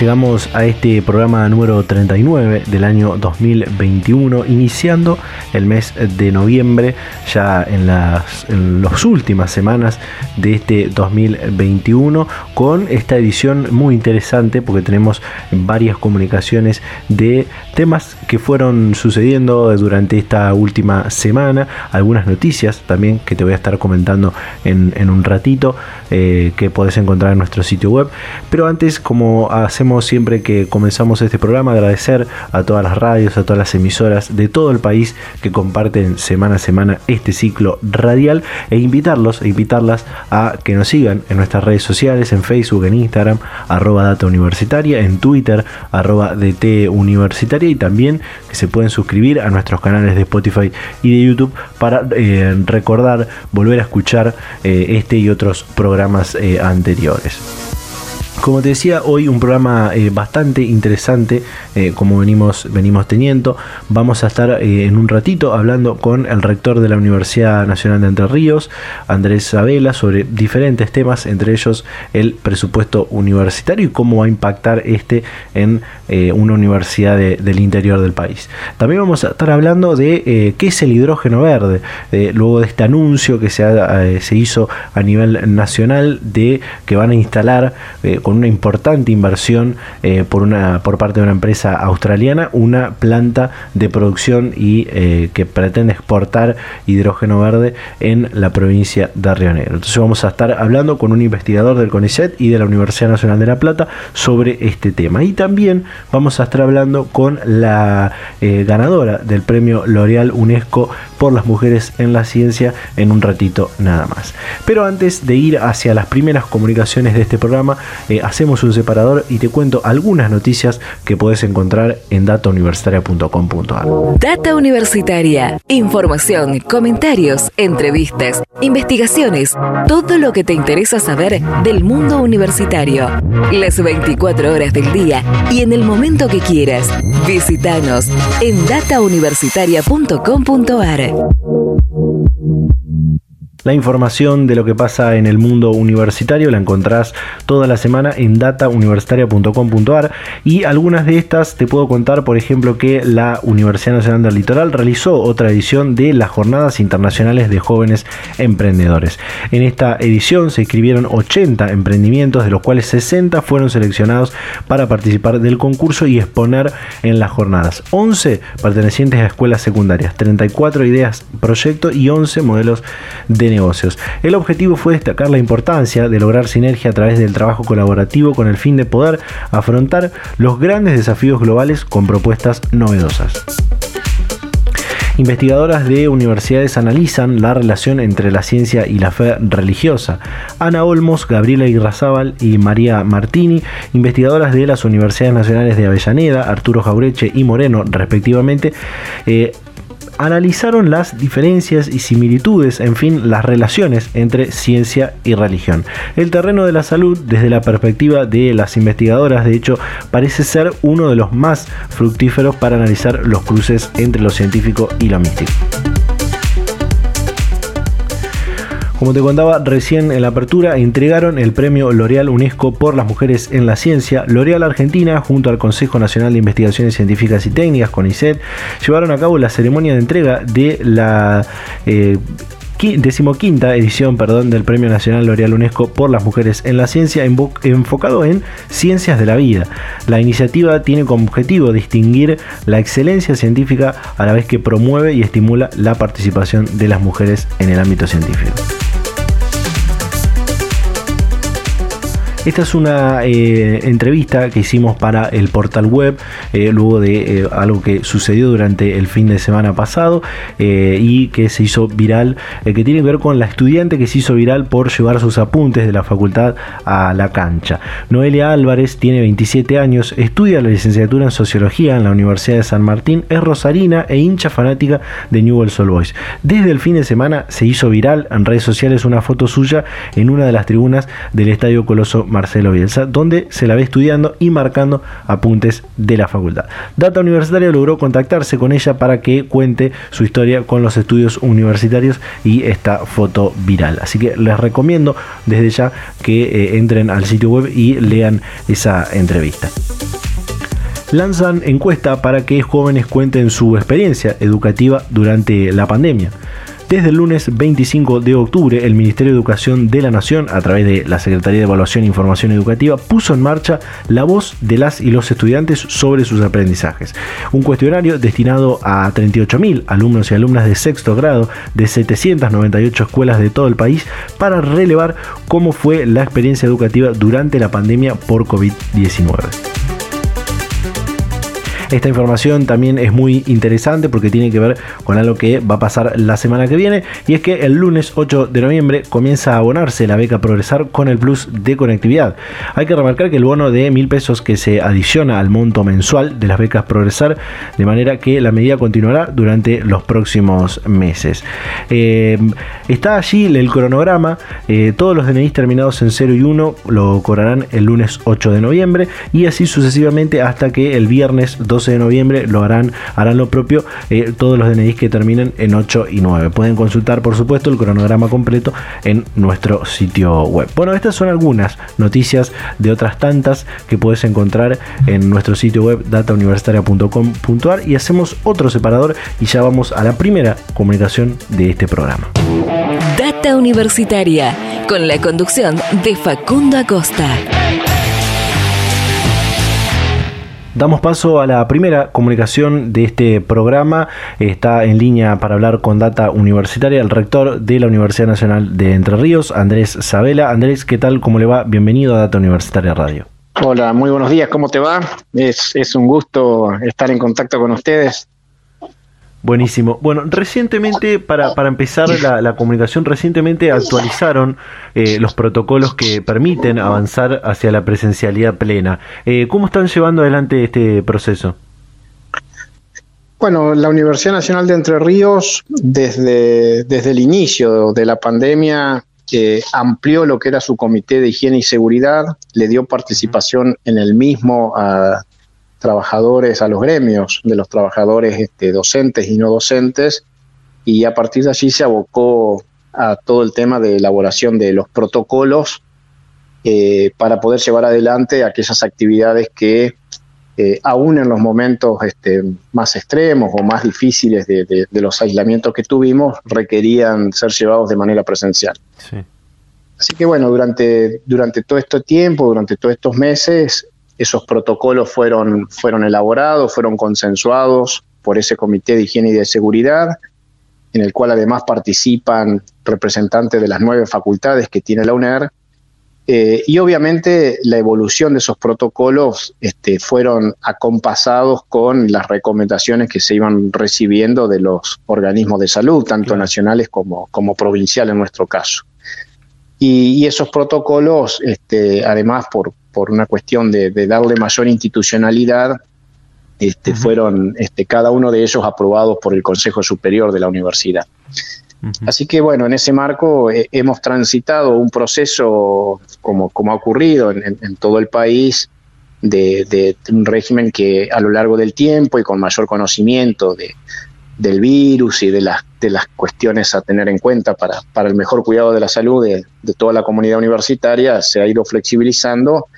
Llegamos a este programa número 39 del año 2021, iniciando el mes de noviembre, ya en las, últimas semanas de este 2021, con esta edición muy interesante porque tenemos varias comunicaciones de temas que fueron sucediendo durante esta última semana, algunas noticias también que te voy a estar comentando en, un ratito, eh, que podés encontrar en nuestro sitio web. Pero antes, como hacemos siempre que comenzamos este programa, agradecer a todas las radios, a todas las emisoras de todo el país que comparten semana a semana este ciclo radial e invitarlos e invitarlas a que nos sigan en nuestras redes sociales, en Facebook, en Instagram, arroba data universitaria, en Twitter, arroba DT universitaria y también que se pueden suscribir a nuestros canales de Spotify y de YouTube para eh, recordar, volver a escuchar eh, este y otros programas eh, anteriores. Como te decía, hoy un programa eh, bastante interesante, eh, como venimos, venimos teniendo. Vamos a estar eh, en un ratito hablando con el rector de la Universidad Nacional de Entre Ríos, Andrés Sabela, sobre diferentes temas, entre ellos el presupuesto universitario y cómo va a impactar este en una universidad del interior del país. También vamos a estar hablando de qué es el hidrógeno verde, luego de este anuncio que se, se hizo a nivel nacional de que van a instalar con una importante inversión eh, por, una, por parte de una empresa australiana, una planta de producción y eh, que pretende exportar hidrógeno verde en la provincia de Río Negro. Entonces vamos a estar hablando con un investigador del CONICET y de la Universidad Nacional de La Plata sobre este tema. Y también vamos a estar hablando con la eh, ganadora del premio L'Oreal UNESCO por las mujeres en la ciencia en un ratito nada más. Pero antes de ir hacia las primeras comunicaciones de este programa, hacemos un separador y te cuento algunas noticias que puedes encontrar en datauniversitaria.com.ar. Data Universitaria. Información, comentarios, entrevistas, investigaciones, todo lo que te interesa saber del mundo universitario. Las 24 horas del día y en el momento que quieras. Visítanos en datauniversitaria.com.ar. Thank you. La información de lo que pasa en el mundo universitario la encontrás toda la semana en datauniversitaria.com.ar y algunas de estas te puedo contar, por ejemplo, que la Universidad Nacional del Litoral realizó otra edición de las Jornadas Internacionales de Jóvenes Emprendedores. En esta edición se inscribieron 80 emprendimientos, de los cuales 60 fueron seleccionados para participar del concurso y exponer en las jornadas. 11 pertenecientes a escuelas secundarias, 34 ideas, proyectos y 11 modelos de negocios. El objetivo fue destacar la importancia de lograr sinergia a través del trabajo colaborativo con el fin de poder afrontar los grandes desafíos globales con propuestas novedosas. Investigadoras de universidades analizan la relación entre la ciencia y la fe religiosa. Ana Olmos, Gabriela Irrazábal y María Martini, investigadoras de las Universidades Nacionales de Avellaneda, Arturo Jaureche y Moreno, respectivamente, eh, analizaron las diferencias y similitudes, en fin, las relaciones entre ciencia y religión. El terreno de la salud, desde la perspectiva de las investigadoras, de hecho, parece ser uno de los más fructíferos para analizar los cruces entre lo científico y lo místico. Como te contaba recién en la apertura, entregaron el premio L'Oreal UNESCO por las mujeres en la ciencia. L'Oreal Argentina, junto al Consejo Nacional de Investigaciones Científicas y Técnicas, CONICET, llevaron a cabo la ceremonia de entrega de la... Eh, decimoquinta edición perdón, del Premio Nacional L'Oreal UNESCO por las Mujeres en la Ciencia, enfocado en ciencias de la vida. La iniciativa tiene como objetivo distinguir la excelencia científica a la vez que promueve y estimula la participación de las mujeres en el ámbito científico. Esta es una eh, entrevista que hicimos para el portal web, eh, luego de eh, algo que sucedió durante el fin de semana pasado y que se hizo viral, que tiene que ver con la estudiante que se hizo viral por llevar sus apuntes de la facultad a la cancha. Noelia Álvarez tiene 27 años, estudia la licenciatura en Sociología en la Universidad de San Martín, es rosarina e hincha fanática de Newell's Old Boys. Desde el fin de semana se hizo viral en redes sociales una foto suya en una de las tribunas del Estadio Coloso Marcelo Bielsa, donde se la ve estudiando y marcando apuntes de la facultad. Data Universitaria logró contactarse con ella para que cuente su historia con los estudios universitarios y esta foto viral. Así que les recomiendo desde ya que eh, entren al sitio web y lean esa entrevista lanzan encuesta para que jóvenes cuenten su experiencia educativa durante la pandemia. Desde el lunes 25 de octubre, el Ministerio de Educación de la Nación, a través de la Secretaría de Evaluación e Información Educativa, puso en marcha la voz de las y los estudiantes sobre sus aprendizajes. Un cuestionario destinado a 38.000 alumnos y alumnas de sexto grado de 798 escuelas de todo el país para relevar cómo fue la experiencia educativa durante la pandemia por COVID-19. Esta información también es muy interesante porque tiene que ver con algo que va a pasar la semana que viene y es que el lunes 8 de noviembre comienza a abonarse la beca Progresar con el plus de conectividad. Hay que remarcar que el bono de mil pesos que se adiciona al monto mensual de las becas Progresar de manera que la medida continuará durante los próximos meses. Eh, está allí el cronograma, eh, todos los DNI terminados en 0 y 1 lo cobrarán el lunes 8 de noviembre y así sucesivamente hasta que el viernes 12 de noviembre lo harán, harán lo propio eh, todos los DNIs que terminen en 8 y 9. Pueden consultar, por supuesto, el cronograma completo en nuestro sitio web. Bueno, estas son algunas noticias de otras tantas que puedes encontrar en nuestro sitio web datauniversitaria.com.ar y hacemos otro separador y ya vamos a la primera comunicación de este programa. Data Universitaria, con la conducción de Facundo Acosta. Damos paso a la primera comunicación de este programa. Está en línea para hablar con Data Universitaria el rector de la Universidad Nacional de Entre Ríos, Andrés Sabela. Andrés, ¿qué tal? ¿Cómo le va? Bienvenido a Data Universitaria Radio. Hola, muy buenos días, ¿cómo te va? Es, es un gusto estar en contacto con ustedes. Buenísimo. Bueno, recientemente, para, para empezar la, comunicación, recientemente actualizaron eh, los protocolos que permiten avanzar hacia la presencialidad plena. Eh, ¿Cómo están llevando adelante este proceso? Bueno, la Universidad Nacional de Entre Ríos, desde, desde el inicio de la pandemia, eh, amplió lo que era su comité de higiene y seguridad, le dio participación en el mismo a trabajadores, a los gremios de los trabajadores este, docentes y no docentes, y a partir de allí se abocó a todo el tema de elaboración de los protocolos eh, para poder llevar adelante aquellas actividades que eh, aún en los momentos este, más extremos o más difíciles de, los aislamientos que tuvimos requerían ser llevados de manera presencial. Así que bueno, durante, durante todo este tiempo, durante todos estos meses, esos protocolos fueron, fueron elaborados, fueron consensuados por ese Comité de Higiene y de Seguridad, en el cual además participan representantes de las nueve facultades que tiene la UNER. Eh, y obviamente la evolución de esos protocolos este, fueron acompasados con las recomendaciones que se iban recibiendo de los organismos de salud, tanto nacionales como, como provinciales en nuestro caso. Y, esos protocolos, este, además por, por una cuestión de, darle mayor institucionalidad, este, fueron este, cada uno de ellos aprobados por el Consejo Superior de la Universidad. Así que bueno, en ese marco eh, hemos transitado un proceso, como, como ha ocurrido en, todo el país, de, un régimen que a lo largo del tiempo y con mayor conocimiento de, del virus y de las, de las cuestiones a tener en cuenta para, para el mejor cuidado de la salud de, toda la comunidad universitaria se ha ido flexibilizando,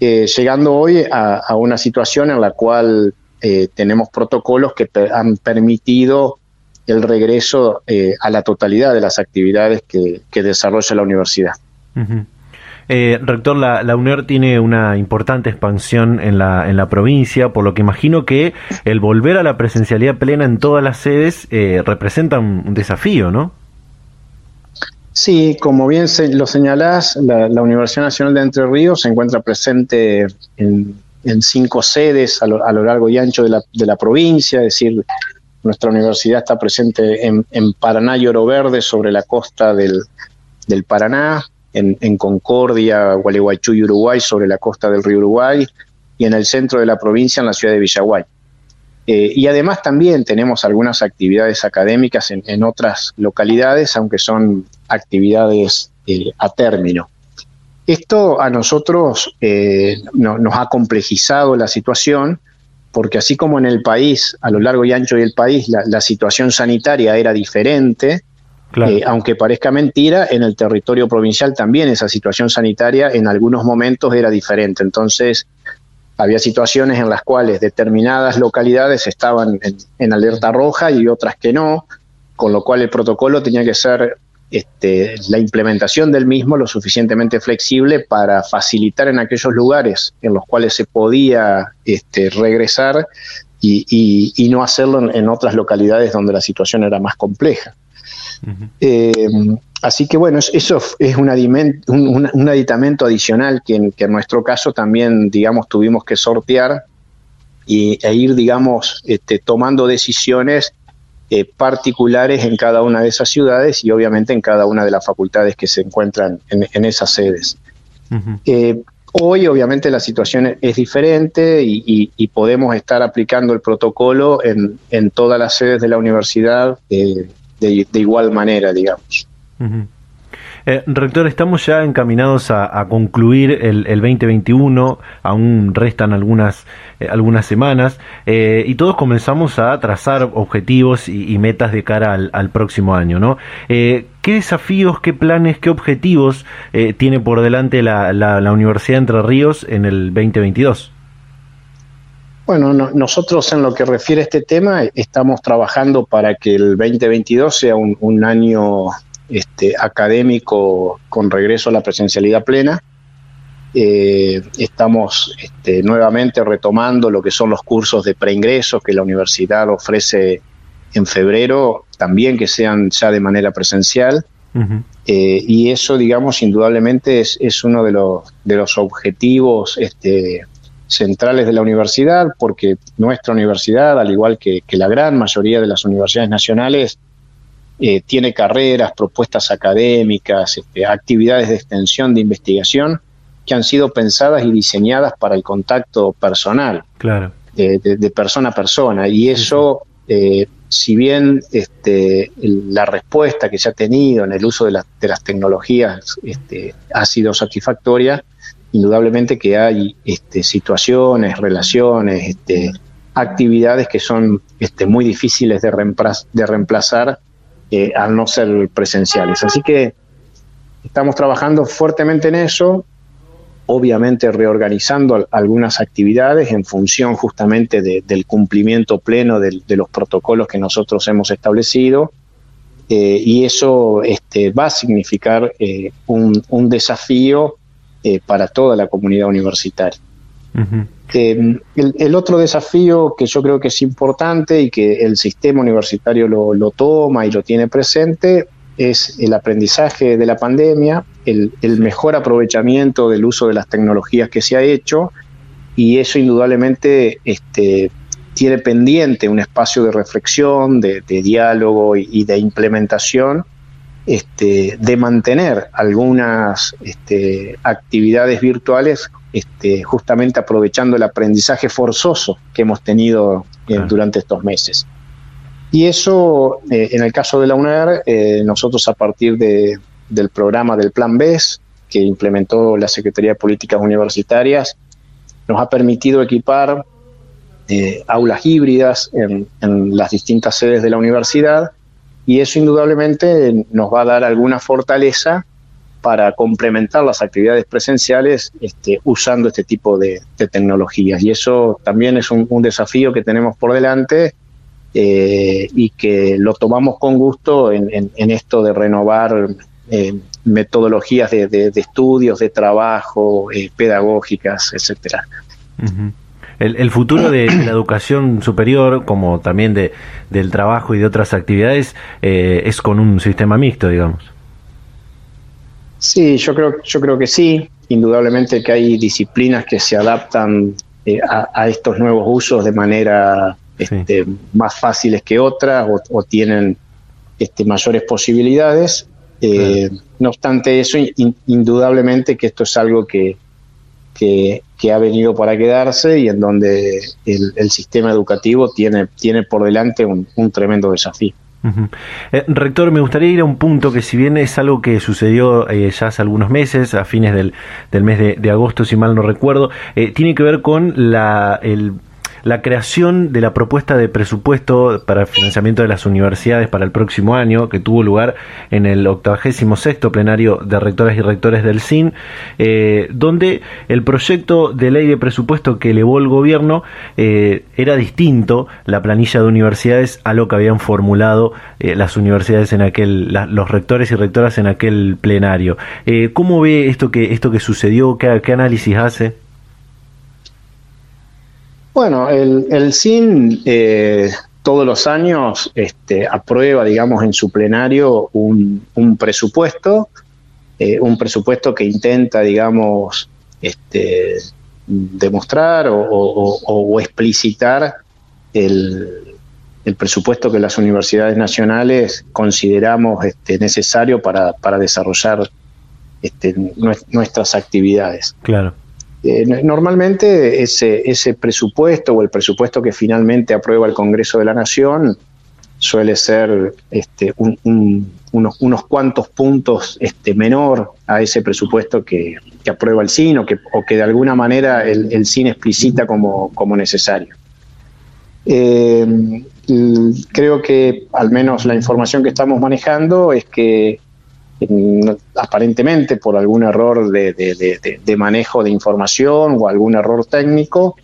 eh, llegando hoy a, una situación en la cual eh, tenemos protocolos que han permitido el regreso eh, a la totalidad de las actividades que, desarrolla la universidad. Eh, rector, la, la, UNER tiene una importante expansión en la, en la provincia, por lo que imagino que el volver a la presencialidad plena en todas las sedes eh, representa un, desafío, ¿no? Sí, como bien lo señalás, la, Universidad Nacional de Entre Ríos se encuentra presente en, cinco sedes a lo, largo y ancho de la, de la provincia, es decir, nuestra universidad está presente en, Paraná y Oro Verde, sobre la costa del, Paraná, en, Concordia, Gualeguaychú y Uruguay, sobre la costa del río Uruguay, y en el centro de la provincia, en la ciudad de Villaguay. Eh, y además también tenemos algunas actividades académicas en, otras localidades, aunque son actividades eh, a término. Esto a nosotros eh, nos ha complejizado la situación porque así como en el país, a lo largo y ancho del país, la, situación sanitaria era diferente, eh, aunque parezca mentira, en el territorio provincial también esa situación sanitaria en algunos momentos era diferente. Entonces, había situaciones en las cuales determinadas localidades estaban en alerta roja y otras que no, con lo cual el protocolo tenía que ser este, la implementación del mismo lo suficientemente flexible para facilitar en aquellos lugares en los cuales se podía este, regresar y, no hacerlo en, otras localidades donde la situación era más compleja. Eh, así que bueno, eso es un, aditamento adicional que en, nuestro caso también, digamos, tuvimos que sortear y, e ir, digamos, este, tomando decisiones eh, particulares en cada una de esas ciudades y obviamente en cada una de las facultades que se encuentran en, esas sedes. Eh, hoy obviamente la situación es diferente y, podemos estar aplicando el protocolo en, todas las sedes de la universidad eh, de, igual manera, digamos. Eh, rector, estamos ya encaminados a, concluir el, 2021, aún restan algunas, eh, algunas semanas, eh, y todos comenzamos a trazar objetivos y, metas de cara al, próximo año. ¿no? ¿Qué desafíos, qué planes, qué objetivos tiene por delante la, Universidad de Entre Ríos en el 2022? Bueno, nosotros en lo que refiere a este tema estamos trabajando para que el 2022 sea un, un año este, académico con regreso a la presencialidad plena. Eh, estamos este, nuevamente retomando lo que son los cursos de preingreso que la universidad ofrece en febrero, también que sean ya de manera presencial. Eh, y eso, digamos, indudablemente es, uno de los, de los objetivos este, centrales de la universidad, porque nuestra universidad, al igual que la gran mayoría de las universidades nacionales, eh, tiene carreras, propuestas académicas, este, actividades de extensión de investigación que han sido pensadas y diseñadas para el contacto personal, claro. de, persona a persona. Y eso, eh, si bien este, la respuesta que se ha tenido en el uso de, las tecnologías este, ha sido satisfactoria, indudablemente que hay este, situaciones, relaciones, este, actividades que son este, muy difíciles de, reemplazar eh, al no ser presenciales. Así que estamos trabajando fuertemente en eso, obviamente reorganizando algunas actividades en función justamente del cumplimiento pleno de, los protocolos que nosotros hemos establecido. Eh, y eso va a significar eh, un, desafío para toda la comunidad universitaria. Em, el, otro desafío que yo creo que es importante y que el sistema universitario lo, toma y lo tiene presente es el aprendizaje de la pandemia, el, mejor aprovechamiento del uso de las tecnologías que se ha hecho y eso indudablemente este, tiene pendiente un espacio de reflexión, de, diálogo y, de implementación este, de mantener algunas este, actividades virtuales este, justamente aprovechando el aprendizaje forzoso que hemos tenido eh, durante estos meses. Y eso, eh, en el caso de la UNER, eh, nosotros a partir del programa del Plan BES, que implementó la Secretaría de Políticas Universitarias, nos ha permitido equipar aulas híbridas en, en las distintas sedes de la universidad y eso indudablemente nos va a dar alguna fortaleza para complementar las actividades presenciales este, usando este tipo de, tecnologías. Y eso también es un, desafío que tenemos por delante y que lo tomamos con gusto en, esto de renovar metodologías de, estudios, de trabajo, pedagógicas, etcétera. El, futuro de, la educación superior, como también de, del trabajo y de otras actividades, eh, es con un sistema mixto, digamos. Sí, yo creo, yo creo que sí. Indudablemente que hay disciplinas que se adaptan eh, a, estos nuevos usos de manera este, más fáciles que otras o, tienen este, mayores posibilidades. Eh, no obstante eso, indudablemente que esto es algo que, que, ha venido para quedarse y en donde el, sistema educativo tiene, tiene por delante un, tremendo desafío. Eh, rector, me gustaría ir a un punto que si bien es algo que sucedió eh, ya hace algunos meses, a fines del, del mes de, agosto, si mal no recuerdo, eh, tiene que ver con la, el la creación de la propuesta de presupuesto para el financiamiento de las universidades para el próximo año, que tuvo lugar en el 86 plenario de rectoras y rectores del CIN, eh, donde el proyecto de ley de presupuesto que elevó el gobierno eh, era distinto, la planilla de universidades, a lo que habían formulado eh, las universidades en aquel, los rectores y rectoras en aquel plenario. ¿Cómo ve esto que, esto que sucedió? qué análisis hace? Bueno, el, el CIN eh, todos los años este, aprueba, digamos, en su plenario un, presupuesto, eh, un presupuesto que intenta, digamos, este, demostrar o, explicitar el, presupuesto que las universidades nacionales consideramos este, necesario para, desarrollar este, nuestras actividades. Claro. Eh, normalmente ese, ese presupuesto o el presupuesto que finalmente aprueba el Congreso de la Nación suele ser este, unos, unos, cuantos puntos este, menor a ese presupuesto que, aprueba el CIN o que, o que de alguna manera el, CIN explicita como, como necesario. Eh, creo que al menos la información que estamos manejando es que aparentemente por algún error de, manejo de información o algún error técnico,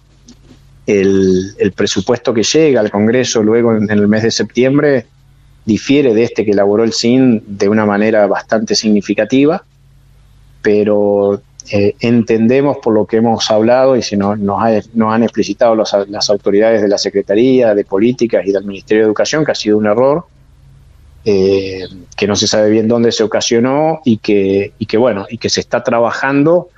el, presupuesto que llega al Congreso luego en, el mes de septiembre difiere de este que elaboró el CIN de una manera bastante significativa, pero eh, entendemos por lo que hemos hablado y si no, nos, han explicitado las autoridades de la Secretaría de Políticas y del Ministerio de Educación que ha sido un error eh, que no se sabe bien dónde se ocasionó y que, y que, bueno, y que se está trabajando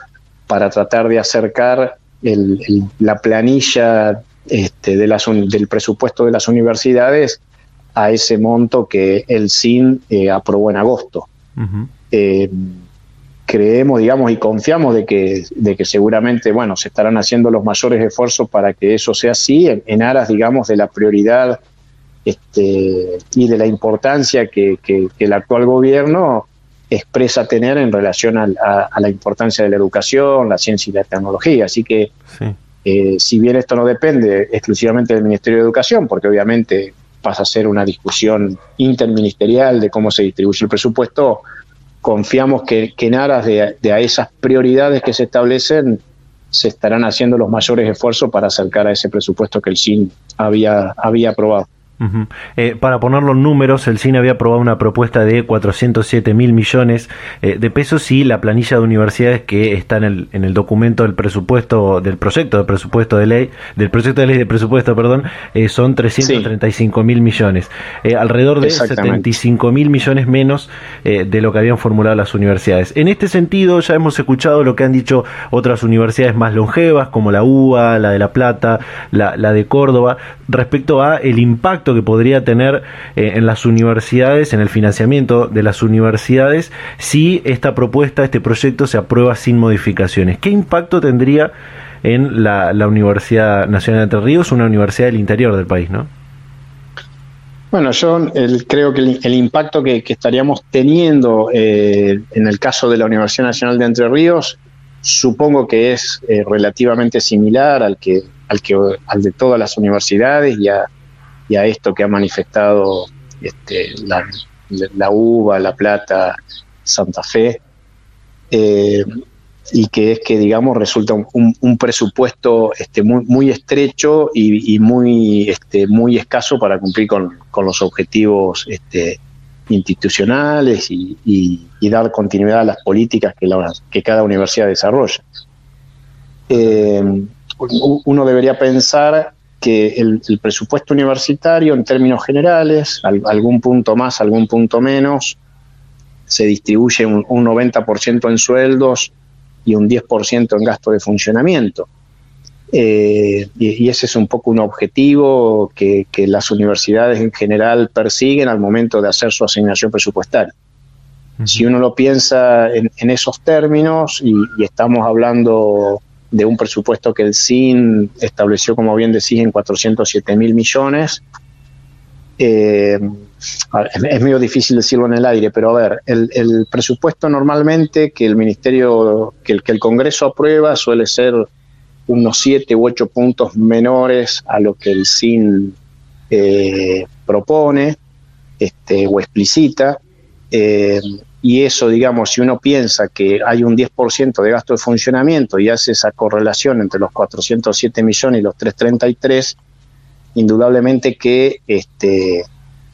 para tratar de acercar la planilla este, de las, del presupuesto de las universidades a ese monto que el CIN eh, aprobó en agosto. Eh, creemos, digamos, y confiamos de que, de que seguramente, bueno, se estarán haciendo los mayores esfuerzos para que eso sea así, en aras, digamos, de la prioridad este, y de la importancia que, el actual gobierno expresa tener en relación a, la importancia de la educación, la ciencia y la tecnología. Así que, eh, si bien esto no depende exclusivamente del Ministerio de Educación, porque obviamente pasa a ser una discusión interministerial de cómo se distribuye el presupuesto, confiamos que, en aras de, a esas prioridades que se establecen, se estarán haciendo los mayores esfuerzos para acercar a ese presupuesto que el CIN había, había aprobado. Eh, para poner los números, el CINE había aprobado una propuesta de 407 mil millones eh, de pesos y la planilla de universidades que está en el, en el documento del presupuesto, del proyecto de presupuesto de ley, del proyecto de ley de presupuesto, perdón, eh, son 335 mil millones, alrededor de 75 mil millones menos de lo que habían formulado las universidades. En este sentido, ya hemos escuchado lo que han dicho otras universidades más longevas, como la UBA, la de La Plata, la, la de Córdoba, respecto a el impacto que podría tener eh, en las universidades, en el financiamiento de las universidades, si esta propuesta, este proyecto se aprueba sin modificaciones. ¿Qué impacto tendría en la, Universidad Nacional de Entre Ríos, una universidad del interior del país, no? Bueno, yo creo que el, impacto que, estaríamos teniendo eh, en el caso de la Universidad Nacional de Entre Ríos, supongo que es eh, relativamente similar al que, al que al de todas las universidades y a, y a esto que ha manifestado este, la, UBA, La Plata, Santa Fe. Eh, y que es que, digamos, resulta un, presupuesto este, muy, estrecho y, muy, este, muy escaso para cumplir con, los objetivos institucionales y, dar continuidad a las políticas que, que cada universidad desarrolla. Eh, uno debería pensar que el, presupuesto universitario, en términos generales, algún punto más, algún punto menos, se distribuye un, un 90% en sueldos y un 10% en gasto de funcionamiento. Eh, y, ese es un poco un objetivo que, las universidades en general persiguen al momento de hacer su asignación presupuestaria. Si uno lo piensa en, esos términos y, estamos hablando de un presupuesto que el CIN estableció, como bien decís, en 407 mil millones, eh, es medio difícil decirlo en el aire, pero a ver, el, presupuesto normalmente que el Ministerio, que el, que el Congreso aprueba suele ser unos siete u ocho puntos menores a lo que el SIN eh, propone este, o explicita. Eh, y eso, digamos, si uno piensa que hay un 10% de gasto de funcionamiento y hace esa correlación entre los 407 millones y los 333, indudablemente que este,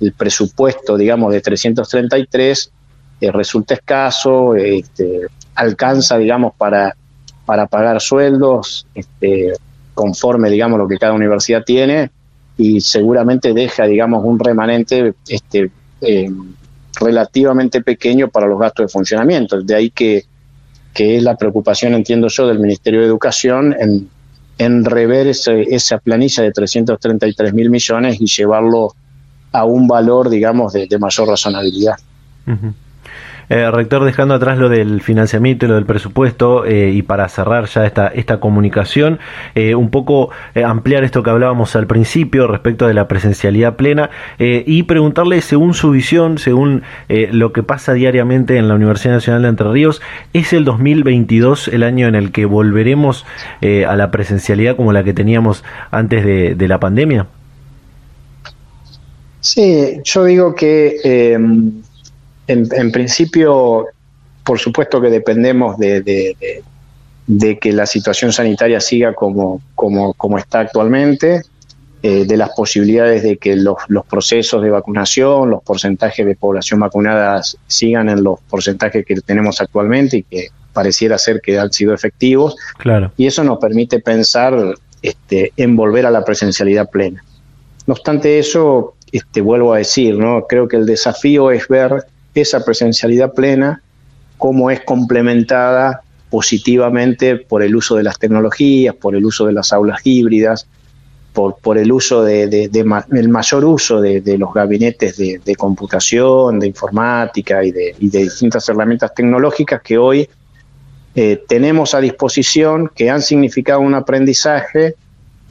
el presupuesto, digamos, de 333 eh, resulta escaso, este, alcanza, digamos, para, para pagar sueldos este, conforme, digamos, lo que cada universidad tiene y seguramente deja, digamos, un remanente este, relativamente pequeño para los gastos de funcionamiento. De ahí que, que es la preocupación, entiendo yo, del Ministerio de Educación en, en rever esa planilla de 333 mil millones y llevarlo a un valor, digamos, de, mayor razonabilidad. Eh, rector, dejando atrás lo del financiamiento y lo del presupuesto, eh, y para cerrar ya esta, esta comunicación, eh, un poco ampliar esto que hablábamos al principio respecto de la presencialidad plena y preguntarle, según su visión, según lo que pasa diariamente en la Universidad Nacional de Entre Ríos, ¿es el 2022 el año en el que volveremos a la presencialidad como la que teníamos antes de la pandemia? Sí, yo digo que en, principio, por supuesto que dependemos de, que la situación sanitaria siga como, como, está actualmente, eh, de las posibilidades de que los, procesos de vacunación, los porcentajes de población vacunada sigan en los porcentajes que tenemos actualmente y que pareciera ser que han sido efectivos. Claro. Y eso nos permite pensar este, en volver a la presencialidad plena. No obstante eso, este, vuelvo a decir, ¿no? creo que el desafío es ver esa presencialidad plena, cómo es complementada positivamente por el uso de las tecnologías, por el uso de las aulas híbridas, por, por el uso de, el mayor uso de, los gabinetes de, computación, de informática y de, distintas herramientas tecnológicas que hoy eh, tenemos a disposición, que han significado un aprendizaje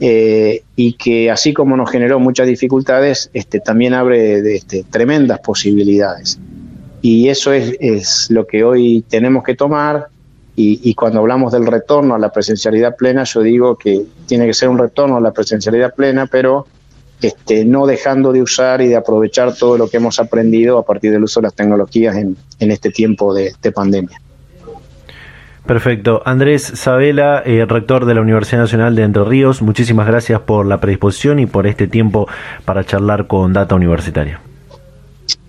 eh, y que así como nos generó muchas dificultades, este, también abre este, tremendas posibilidades. Y eso es, lo que hoy tenemos que tomar. Y, cuando hablamos del retorno a la presencialidad plena, yo digo que tiene que ser un retorno a la presencialidad plena, pero este, no dejando de usar y de aprovechar todo lo que hemos aprendido a partir del uso de las tecnologías en, este tiempo de pandemia. Perfecto. Andrés Sabela, eh, rector de la Universidad Nacional de Entre Ríos, muchísimas gracias por la predisposición y por este tiempo para charlar con Data Universitaria.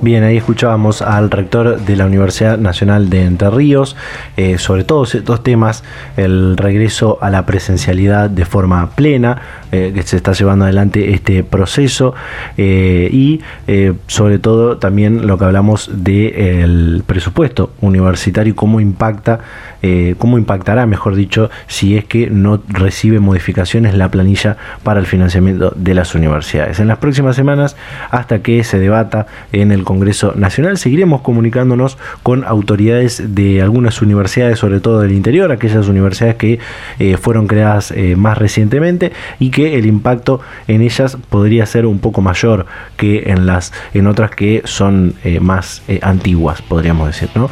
Bien, ahí escuchábamos al rector de la Universidad Nacional de Entre Ríos eh, sobre todos estos temas, el regreso a la presencialidad de forma plena, eh, que se está llevando adelante este proceso eh, y sobre todo también lo que hablamos del presupuesto universitario cómo impacta, cómo impactará, mejor dicho, si es que no recibe modificaciones la planilla para el financiamiento de las universidades. En las próximas semanas, hasta que se debata en el Congreso, Nacional. Seguiremos comunicándonos con autoridades de algunas universidades, sobre todo del interior, aquellas universidades que eh, fueron creadas eh, más recientemente y que el impacto en ellas podría ser un poco mayor que en las en otras que son eh, más antiguas, podríamos decir. ¿no?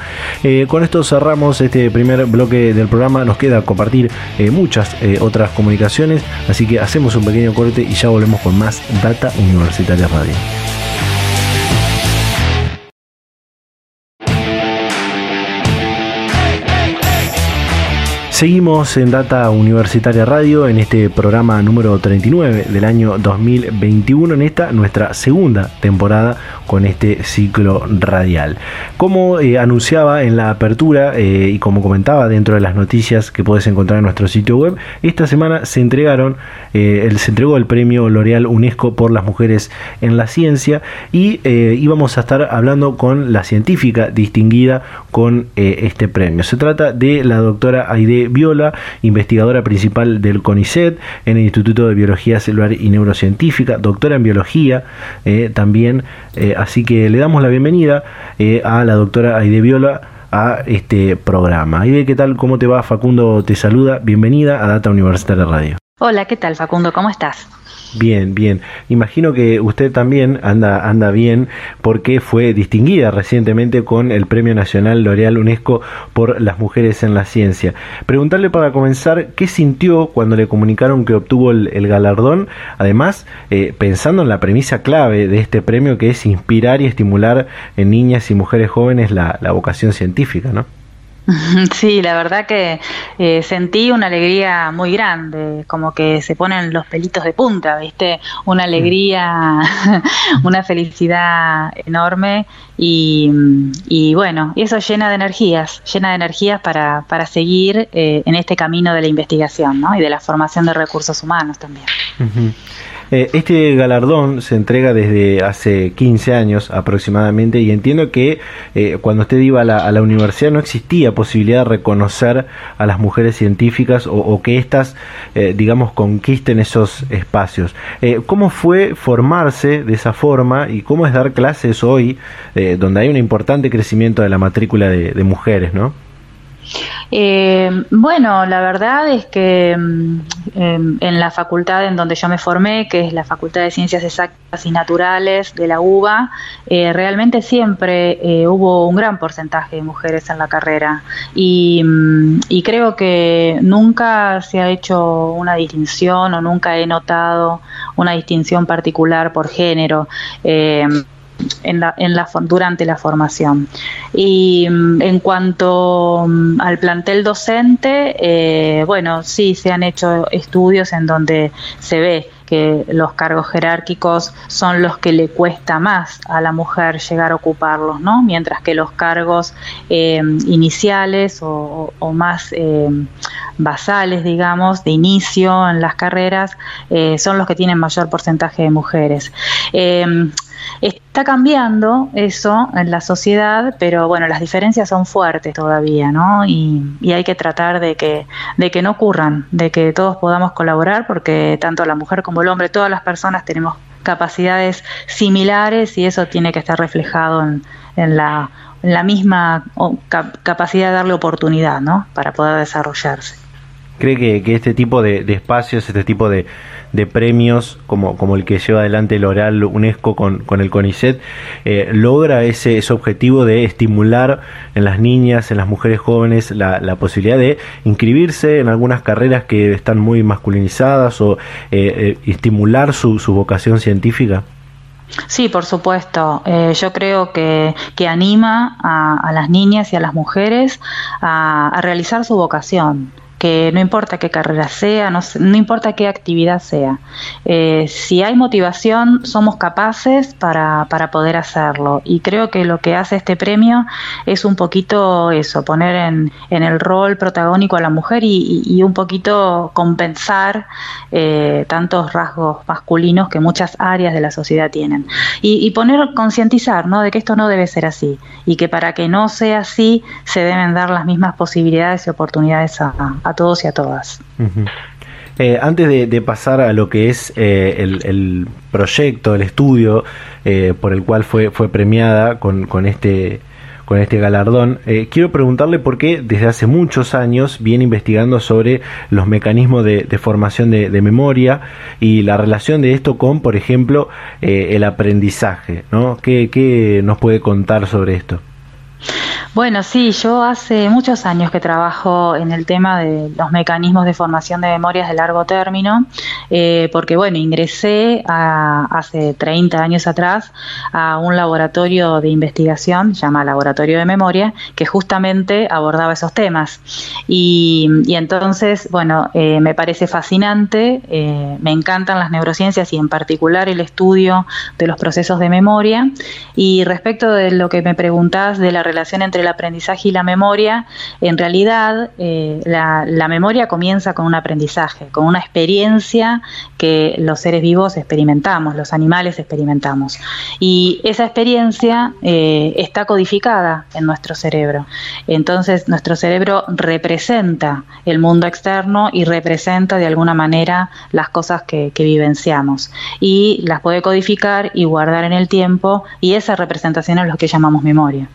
con esto cerramos este primer bloque del programa. Nos queda compartir muchas otras comunicaciones, así que hacemos un pequeño corte y ya volvemos con más Data Universitaria Radio. Seguimos en Data Universitaria Radio en este programa número 39 del año 2021, en esta nuestra segunda temporada con este ciclo radial. Como eh, anunciaba en la apertura eh, y como comentaba dentro de las noticias que puedes encontrar en nuestro sitio web, esta semana se entregaron, eh, se entregó el premio L'Oreal UNESCO por las mujeres en la ciencia y íbamos a estar hablando con la científica distinguida con este premio. Se trata de la doctora Aide Viola, investigadora principal del CONICET en el Instituto de Biología Celular y Neurocientífica, doctora en biología eh, también. Eh, así que le damos la bienvenida eh, a la doctora Aide Viola a este programa. Aide, ¿qué tal? ¿Cómo te va? Facundo te saluda. Bienvenida a Data Universitaria Radio. Hola, ¿qué tal Facundo? ¿Cómo estás? Bien, bien. Imagino que usted también anda, anda bien porque fue distinguida recientemente con el Premio Nacional L'Oreal UNESCO por las mujeres en la ciencia. Preguntarle para comenzar qué sintió cuando le comunicaron que obtuvo el, galardón, además eh, pensando en la premisa clave de este premio que es inspirar y estimular en niñas y mujeres jóvenes la, la vocación científica, ¿no? Sí, la verdad que eh, sentí una alegría muy grande, como que se ponen los pelitos de punta, ¿viste? Una alegría, una felicidad enorme y, y, bueno, eso llena de energías, llena de energías para, para seguir eh, en este camino de la investigación ¿no? y de la formación de recursos humanos también. Eh, este galardón se entrega desde hace 15 años aproximadamente y entiendo que eh, cuando usted iba a la, universidad no existía posibilidad de reconocer a las mujeres científicas o, que éstas, eh, digamos, conquisten esos espacios. ¿Cómo fue formarse de esa forma y cómo es dar clases hoy donde hay un importante crecimiento de la matrícula de, de mujeres, ¿no? Eh, bueno, la verdad es que mm, em, en la facultad en donde yo me formé, que es la Facultad de Ciencias Exactas y Naturales de la UBA, eh, realmente siempre eh, hubo un gran porcentaje de mujeres en la carrera. Mm, y, creo que nunca se ha hecho una distinción o nunca he notado una distinción particular por género en la, en la, durante la formación. Y mm, en cuanto mm, al plantel docente, eh, bueno, sí se han hecho estudios en donde se ve que los cargos jerárquicos son los que le cuesta más a la mujer llegar a ocuparlos, ¿no? Mientras que los cargos eh, iniciales o, más eh, basales, digamos, de inicio en las carreras, son los que tienen mayor porcentaje de mujeres. Está cambiando eso en la sociedad, pero bueno, las diferencias son fuertes todavía, ¿no? Y, hay que tratar de que, de que no ocurran, de que todos podamos colaborar, porque tanto la mujer como el hombre, todas las personas tenemos capacidades similares y eso tiene que estar reflejado en, la, misma capacidad de darle oportunidad, ¿no? Para poder desarrollarse. ¿Cree que, este tipo de espacios, este tipo de, premios como, como el que lleva adelante el Oral UNESCO con, con el CONICET, eh, logra ese, ese objetivo de estimular en las niñas, en las mujeres jóvenes, la, la posibilidad de inscribirse en algunas carreras que están muy masculinizadas o eh, eh, estimular su, su vocación científica? Sí, por supuesto. yo creo que, que anima a, las niñas y a las mujeres a, a realizar su vocación que no importa qué carrera sea, no, no importa qué actividad sea. Eh, si hay motivación, somos capaces para, para, poder hacerlo. Y creo que lo que hace este premio es un poquito eso, poner en, en el rol protagónico a la mujer y, y, un poquito compensar eh, tantos rasgos masculinos que muchas áreas de la sociedad tienen. Y, y poner, concientizar ¿no? de que esto no debe ser así y que para que no sea así se deben dar las mismas posibilidades y oportunidades a, a todos y a todas. Eh, antes de, pasar a lo que es eh, el, proyecto, el estudio eh, por el cual fue, fue premiada con, este con este galardón. quiero preguntarle por qué desde hace muchos años viene investigando sobre los mecanismos de, formación de, memoria y la relación de esto con, por ejemplo, el aprendizaje. ¿no? ¿Qué, ¿Qué nos puede contar sobre esto? Bueno, sí, yo hace muchos años que trabajo en el tema de los mecanismos de formación de memorias de largo término, eh, porque bueno, ingresé hace 30 años atrás a un laboratorio de investigación, llama Laboratorio de Memoria, que justamente abordaba esos temas. Y, entonces, bueno, eh, me parece fascinante, eh, me encantan las neurociencias y en particular el estudio de los procesos de memoria. Y respecto de lo que me preguntás de la relación entre el aprendizaje y la memoria, en realidad eh, la, memoria comienza con un aprendizaje, con una experiencia que los seres vivos experimentamos, los animales experimentamos. Y esa experiencia eh, está codificada en nuestro cerebro. Entonces nuestro cerebro representa el mundo externo y representa de alguna manera las cosas que, que vivenciamos. Y las puede codificar y guardar en el tiempo y esa representación es lo que llamamos memoria.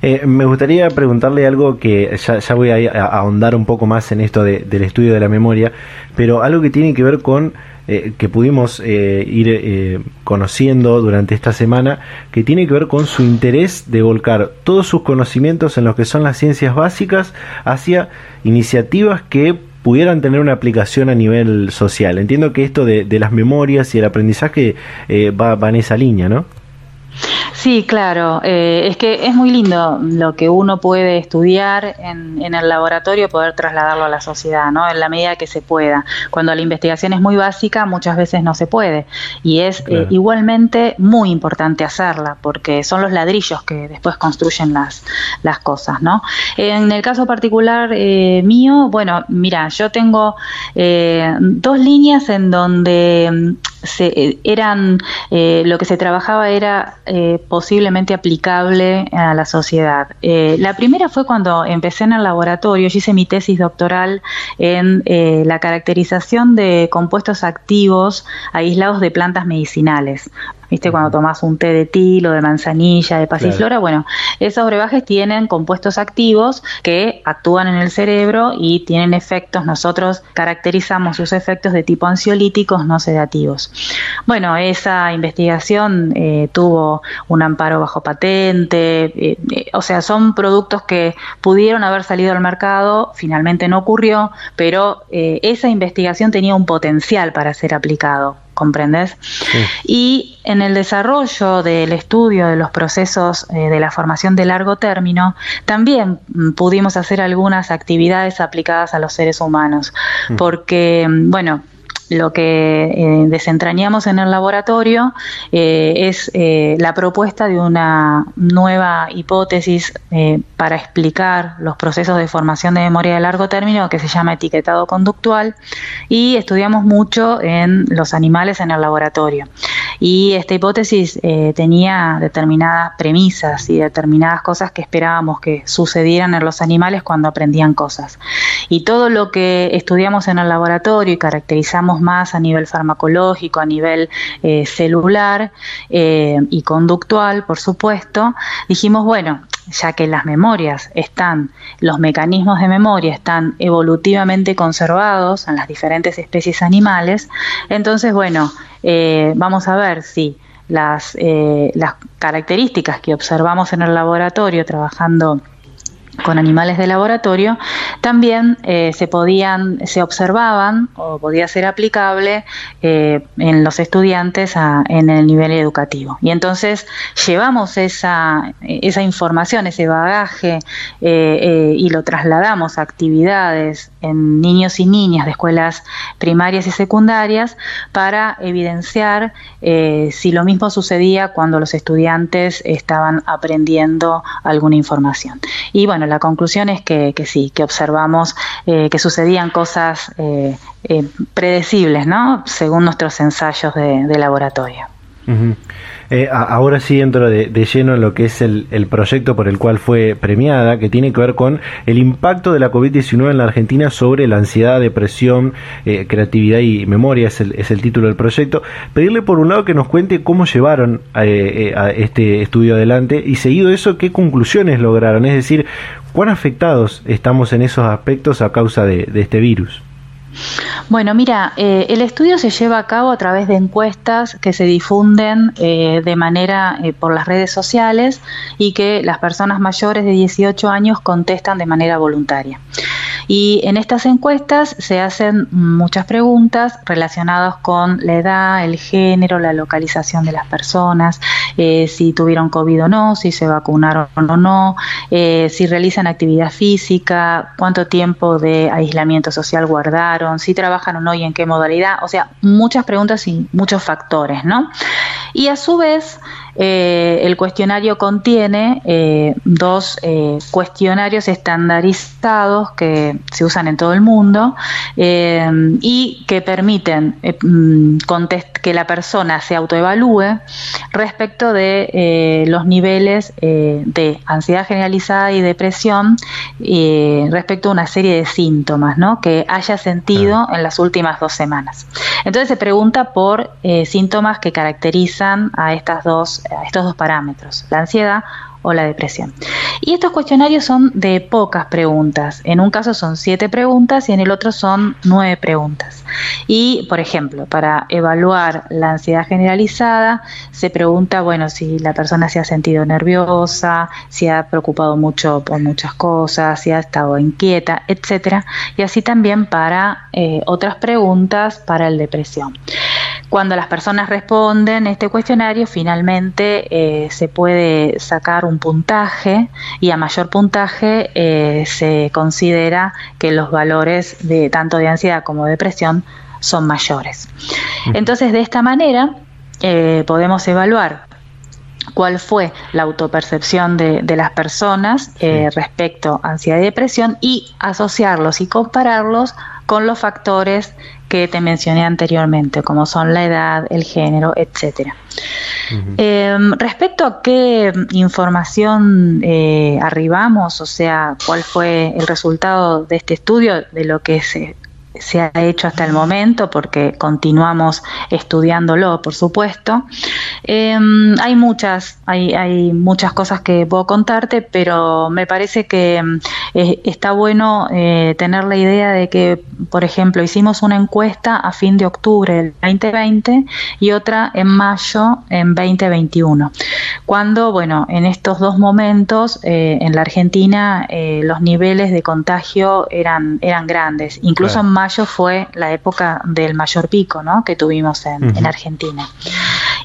Eh, me gustaría preguntarle algo que ya, voy a, ahondar un poco más en esto del estudio de la memoria, pero algo que tiene que ver con eh, que pudimos eh, ir conociendo durante esta semana, que tiene que ver con su interés de volcar todos sus conocimientos en lo que son las ciencias básicas hacia iniciativas que pudieran tener una aplicación a nivel social. Entiendo que esto de, las memorias y el aprendizaje va, va en esa línea, ¿no? Sí, claro. Eh, es que es muy lindo lo que uno puede estudiar en, el laboratorio, poder trasladarlo a la sociedad, ¿no? En la medida que se pueda. Cuando la investigación es muy básica, muchas veces no se puede. Y es eh, igualmente muy importante hacerla, porque son los ladrillos que después construyen las, las cosas, ¿no? En el caso particular eh, mío, bueno, mira, yo tengo dos líneas en donde mm, se, eran, lo que se trabajaba era posiblemente aplicable a la sociedad. Eh, la primera fue cuando empecé en el laboratorio, yo hice mi tesis doctoral en eh, la caracterización de compuestos activos aislados de plantas medicinales. ¿Viste? Cuando tomas un té de tilo, de manzanilla, de pasiflora, bueno, esos brebajes tienen compuestos activos que actúan en el cerebro y tienen efectos. Nosotros caracterizamos sus efectos de tipo ansiolíticos no sedativos. Bueno, esa investigación eh, tuvo un amparo bajo patente, eh, eh, o sea, son productos que pudieron haber salido al mercado, finalmente no ocurrió, pero esa investigación tenía un potencial para ser aplicado. ¿Comprendes? Y en el desarrollo del estudio de los procesos eh, de la formación de largo término, también mm, pudimos hacer algunas actividades aplicadas a los seres humanos, mm. porque, mm, bueno, lo que eh, desentrañamos en el laboratorio eh, es eh, la propuesta de una nueva hipótesis para explicar los procesos de formación de memoria de largo término que se llama etiquetado conductual y estudiamos mucho en los animales en el laboratorio. Y esta hipótesis tenía determinadas premisas y determinadas cosas que esperábamos que sucedieran en los animales cuando aprendían cosas. Y todo lo que estudiamos en el laboratorio y caracterizamos más a nivel farmacológico, a nivel eh, celular eh, y conductual, por supuesto, dijimos, bueno, ya que las memorias están, los mecanismos de memoria están evolutivamente conservados en las diferentes especies animales, entonces, bueno, eh, vamos a ver si las, las características que observamos en el laboratorio trabajando con animales de laboratorio, también eh, se podían, se observaban o podía ser aplicable eh, en los estudiantes en el nivel educativo. Y entonces llevamos esa, esa información, ese bagaje eh, y lo trasladamos a actividades en niños y niñas de escuelas primarias y secundarias para evidenciar si lo mismo sucedía cuando los estudiantes estaban aprendiendo alguna información. Y bueno, la conclusión es que, sí, que observamos eh, que sucedían cosas eh, eh, predecibles, ¿no? Según nuestros ensayos de, laboratorio. Eh, ahora sí entro de, lleno en lo que es el, proyecto por el cual fue premiada, que tiene que ver con el impacto de la COVID-19 en la Argentina sobre la ansiedad, depresión, eh, creatividad y memoria, es el, es el, título del proyecto. Pedirle por un lado que nos cuente cómo llevaron eh, a este estudio adelante y seguido eso, qué conclusiones lograron, es decir, cuán afectados estamos en esos aspectos a causa de este virus. Bueno, mira, eh, el estudio se lleva a cabo a través de encuestas que se difunden eh, de manera eh, por las redes sociales y que las personas mayores de 18 años contestan de manera voluntaria. Y en estas encuestas se hacen muchas preguntas relacionadas con la edad, el género, la localización de las personas, si tuvieron COVID o no, si se vacunaron o no, si realizan actividad física, cuánto tiempo de aislamiento social guardaron si trabajan o no y en qué modalidad, o sea, muchas preguntas y muchos factores, ¿no? Y a su vez, eh, el cuestionario contiene eh, dos eh, cuestionarios estandarizados que se usan en todo el mundo y que permiten mm, que la persona se autoevalúe respecto de los niveles de ansiedad generalizada y depresión respecto a una serie de síntomas ¿no? que haya sentido en las últimas dos semanas. Entonces se pregunta por síntomas que caracterizan a estas dos a estos dos parámetros, la ansiedad o la depresión. Y estos cuestionarios son de pocas preguntas. En un caso son siete preguntas y en el otro son nueve preguntas. Y, por ejemplo, para evaluar la ansiedad generalizada, se pregunta, bueno, si la persona se ha sentido nerviosa, si ha preocupado mucho por muchas cosas, si ha estado inquieta, etcétera. Y así también para eh, otras preguntas para el depresión. Cuando las personas responden este cuestionario, finalmente eh, se puede sacar un puntaje y a mayor puntaje eh, se considera que los valores de tanto de ansiedad como de depresión son mayores. Entonces, de esta manera eh, podemos evaluar cuál fue la autopercepción de, las personas respecto a ansiedad y depresión y asociarlos y compararlos con los factores que te mencioné anteriormente, como son la edad, el género, etcétera. Em, respecto a qué información eh, arribamos, o sea, cuál fue el resultado de este estudio, de lo que se se ha hecho hasta el momento, porque continuamos estudiándolo, por supuesto. Em, hay muchas, hay, hay, muchas cosas que puedo contarte, pero me parece que em, está bueno eh, tener la idea de que, por ejemplo, hicimos una encuesta a fin de octubre del 2020 y otra en mayo en 2021. Cuando, bueno, en estos dos momentos eh, en la Argentina eh, los niveles de contagio eran, eran grandes, incluso en mayo fue la época del mayor pico ¿no? que tuvimos en, Argentina.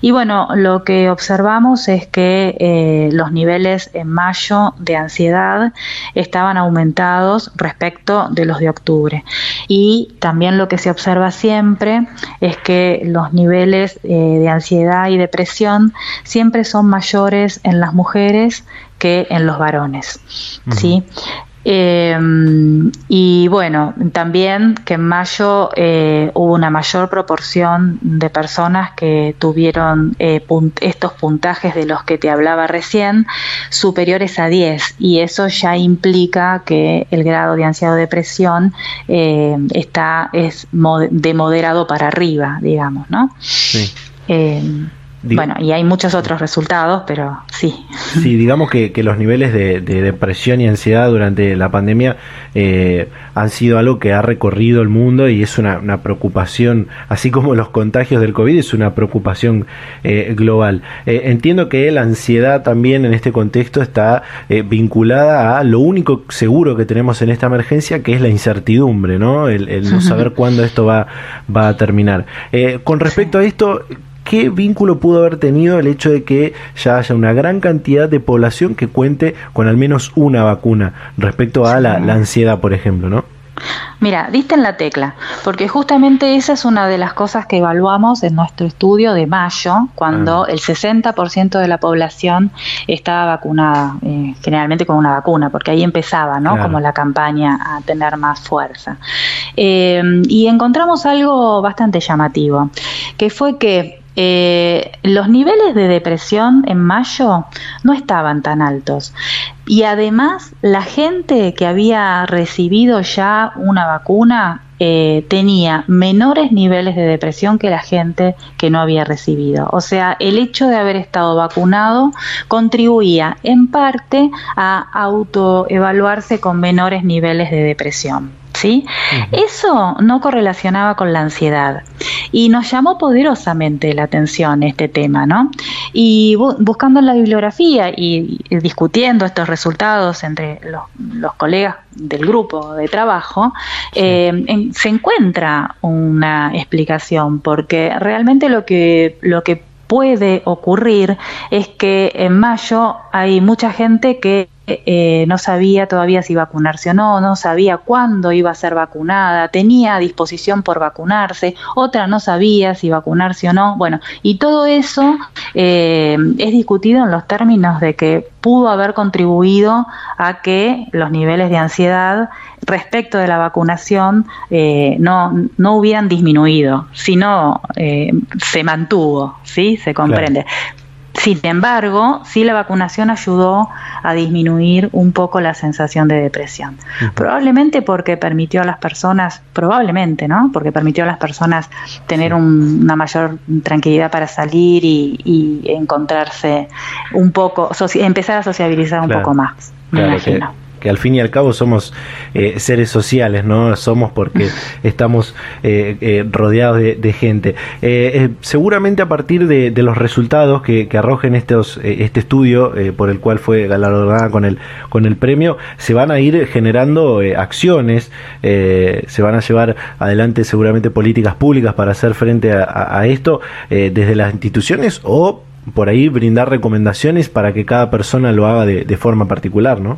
Y bueno, lo que observamos es que eh, los niveles en mayo de ansiedad estaban aumentados respecto de los de octubre. Y también lo que se observa siempre es que los niveles eh, de ansiedad y depresión siempre son mayores en las mujeres que en los varones. ¿sí? Eh, y bueno, también que en mayo eh, hubo una mayor proporción de personas que tuvieron eh, estos puntajes de los que te hablaba recién superiores a 10 y eso ya implica que el grado de ansiedad o depresión está es de moderado para arriba, digamos, ¿no? Sí. Bueno, y hay muchos otros resultados, pero sí. Sí, digamos que, los niveles de, depresión y ansiedad durante la pandemia eh, han sido algo que ha recorrido el mundo y es una, preocupación, así como los contagios del COVID, es una preocupación eh, global. Eh, entiendo que la ansiedad también en este contexto está vinculada a lo único seguro que tenemos en esta emergencia, que es la incertidumbre, ¿no? El, no saber cuándo esto va, va a terminar. con respecto a esto, ¿qué vínculo pudo haber tenido el hecho de que ya haya una gran cantidad de población que cuente con al menos una vacuna respecto a la, ansiedad, por ejemplo, ¿no? Mira, diste en la tecla, porque justamente esa es una de las cosas que evaluamos en nuestro estudio de mayo, cuando ah. el 60% de la población estaba vacunada, eh, generalmente con una vacuna, porque ahí empezaba, ¿no? Como la campaña a tener más fuerza. Eh, y encontramos algo bastante llamativo, que fue que eh, los niveles de depresión en mayo no estaban tan altos. Y además, la gente que había recibido ya una vacuna eh, tenía menores niveles de depresión que la gente que no había recibido. O sea, el hecho de haber estado vacunado contribuía en parte a autoevaluarse con menores niveles de depresión. ¿Sí? Eso no correlacionaba con la ansiedad y nos llamó poderosamente la atención este tema, ¿no? Y buscando en la bibliografía y, discutiendo estos resultados entre los, colegas del grupo de trabajo, eh, se encuentra una explicación, porque realmente lo que, lo que puede ocurrir es que en mayo hay mucha gente que eh, no sabía todavía si vacunarse o no, no sabía cuándo iba a ser vacunada, tenía disposición por vacunarse, otra no sabía si vacunarse o no. Bueno, y todo eso eh, es discutido en los términos de que pudo haber contribuido a que los niveles de ansiedad respecto de la vacunación eh, no, no hubieran disminuido, sino se mantuvo, ¿sí? Se comprende. Sin embargo, sí la vacunación ayudó a disminuir un poco la sensación de depresión. Probablemente porque permitió a las personas, probablemente, ¿no? Porque permitió a las personas tener una mayor tranquilidad para salir y, encontrarse un poco, empezar a sociabilizar un poco más, me imagino que al fin y al cabo somos eh, seres sociales, ¿no? Somos porque estamos eh, eh, rodeados de, gente. seguramente a partir de, los resultados que, arrojen estos, este estudio por el cual fue galardonada con el, con el premio, se van a ir generando acciones, se van a llevar adelante seguramente políticas públicas para hacer frente a, esto desde las instituciones o por ahí brindar recomendaciones para que cada persona lo haga de, de forma particular, ¿no?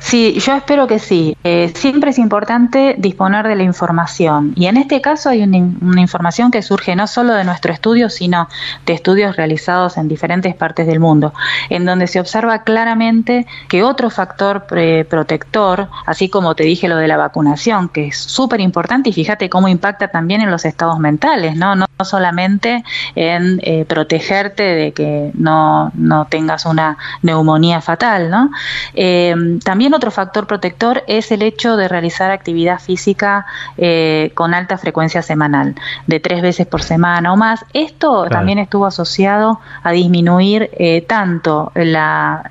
Sí, yo espero que sí. Eh, siempre es importante disponer de la información y en este caso hay una, información que surge no solo de nuestro estudio, sino de estudios realizados en diferentes partes del mundo, en donde se observa claramente que otro factor protector, así como te dije lo de la vacunación, que es súper importante y fíjate cómo impacta también en los estados mentales, no, no solamente en eh, protegerte de que no, no, tengas una neumonía fatal, ¿no? Eh, también otro factor protector es el hecho de realizar actividad física eh, con alta frecuencia semanal, de tres veces por semana o más. Esto también estuvo asociado a disminuir eh, tanto la,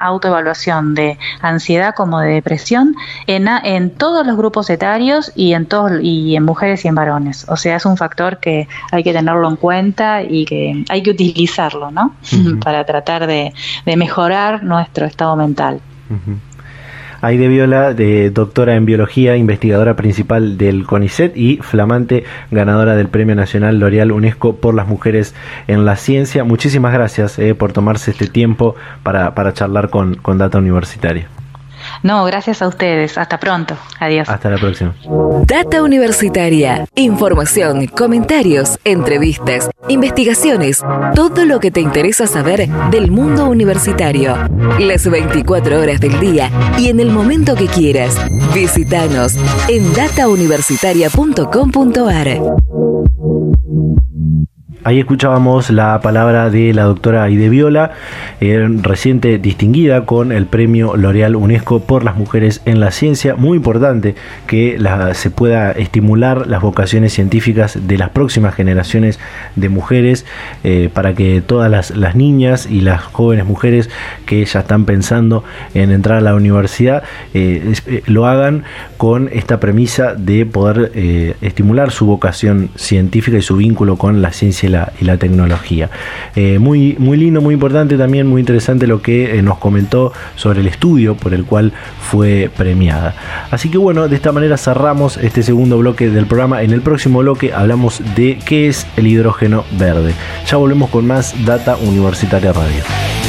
autoevaluación de ansiedad como de depresión en, en todos los grupos etarios y en, todos, y en mujeres y en varones. O sea, es un factor que hay que tenerlo en cuenta y que hay que utilizarlo, ¿no? Para tratar de, mejorar nuestro estado mental. Aide Viola, de doctora en biología, investigadora principal del CONICET y flamante ganadora del Premio Nacional L'Oreal UNESCO por las mujeres en la ciencia. Muchísimas gracias eh, por tomarse este tiempo para, para charlar con, con Data Universitaria. No, gracias a ustedes. Hasta pronto. Adiós. Hasta la próxima. Data Universitaria. Información, comentarios, entrevistas, investigaciones. Todo lo que te interesa saber del mundo universitario. Las 24 horas del día y en el momento que quieras. Visítanos en datauniversitaria.com.ar. Ahí escuchábamos la palabra de la doctora Aide Viola, eh, reciente distinguida con el premio L'Oreal UNESCO por las mujeres en la ciencia. Muy importante que se pueda estimular las vocaciones científicas de las próximas generaciones de mujeres eh, para que todas las, niñas y las jóvenes mujeres que ya están pensando en entrar a la universidad eh, lo hagan con esta premisa de poder estimular su vocación científica y su vínculo con la ciencia y la tecnología. Eh, muy, muy lindo, muy importante también, muy interesante lo que eh, nos comentó sobre el estudio por el cual fue premiada. Así que bueno, de esta manera cerramos este segundo bloque del programa. En el próximo bloque hablamos de qué es el hidrógeno verde. Ya volvemos con más Data Universitaria Radio.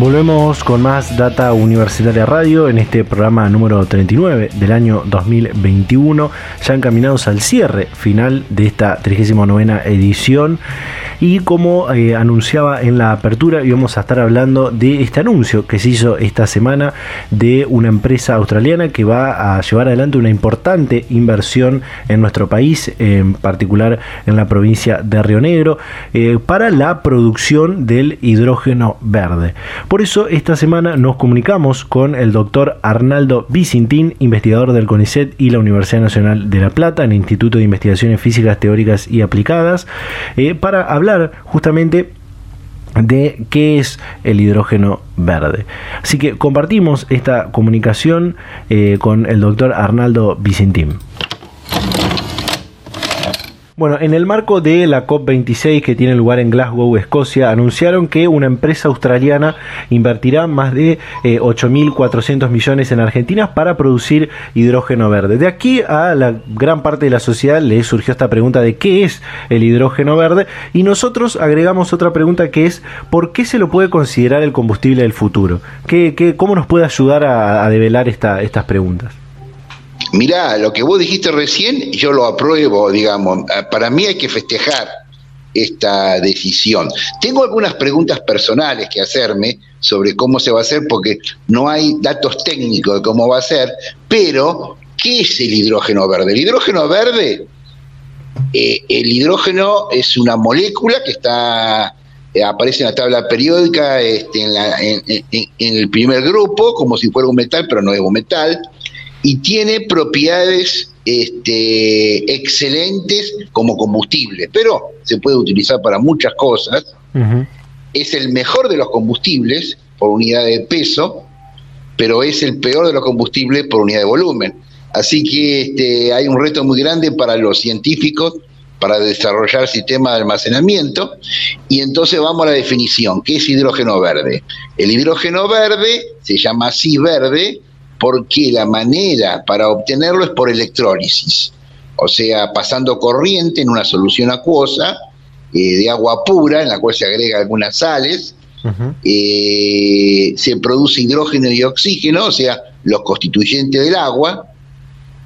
Volvemos con más Data Universitaria Radio en este programa número 39 del año 2021, ya encaminados al cierre final de esta 39 edición. Y como eh, anunciaba en la apertura, íbamos a estar hablando de este anuncio que se hizo esta semana de una empresa australiana que va a llevar adelante una importante inversión en nuestro país, en particular en la provincia de Río Negro, eh, para la producción del hidrógeno verde. Por eso esta semana nos comunicamos con el doctor Arnaldo Vicintín, investigador del CONICET y la Universidad Nacional de La Plata, en el Instituto de Investigaciones Físicas Teóricas y Aplicadas, eh, para hablar justamente de qué es el hidrógeno verde. Así que compartimos esta comunicación eh, con el doctor Arnaldo Vicintín. Bueno, en el marco de la COP26 que tiene lugar en Glasgow, Escocia, anunciaron que una empresa australiana invertirá más de 8.400 eh, millones en Argentina para producir hidrógeno verde. De aquí a la gran parte de la sociedad le surgió esta pregunta de qué es el hidrógeno verde y nosotros agregamos otra pregunta que es ¿por qué se lo puede considerar el combustible del futuro? ¿Qué, qué, ¿Cómo nos puede ayudar a, develar estas preguntas? Mirá, lo que vos dijiste recién, yo lo apruebo, digamos, ah, para mí hay que festejar esta decisión. Tengo algunas preguntas personales que hacerme sobre cómo se va a hacer, porque no hay datos técnicos de cómo va a ser, pero ¿qué es el hidrógeno verde? El hidrógeno verde, eh, el hidrógeno es una molécula que está eh, aparece en la tabla periódica este, en, en el primer grupo, como si fuera un metal, pero no es un metal y tiene propiedades este, excelentes como combustible, pero se puede utilizar para muchas cosas. Es el mejor de los combustibles por unidad de peso, pero es el peor de los combustibles por unidad de volumen. Así que este, hay un reto muy grande para los científicos para desarrollar sistemas de almacenamiento. Y entonces vamos a la definición. ¿Qué es hidrógeno verde? El hidrógeno verde se llama así verde porque la manera para obtenerlo es por electrólisis, o sea, pasando corriente en una solución acuosa eh, de agua pura, en la cual se agrega algunas sales, eh, se produce hidrógeno y oxígeno, o sea, los constituyentes del agua,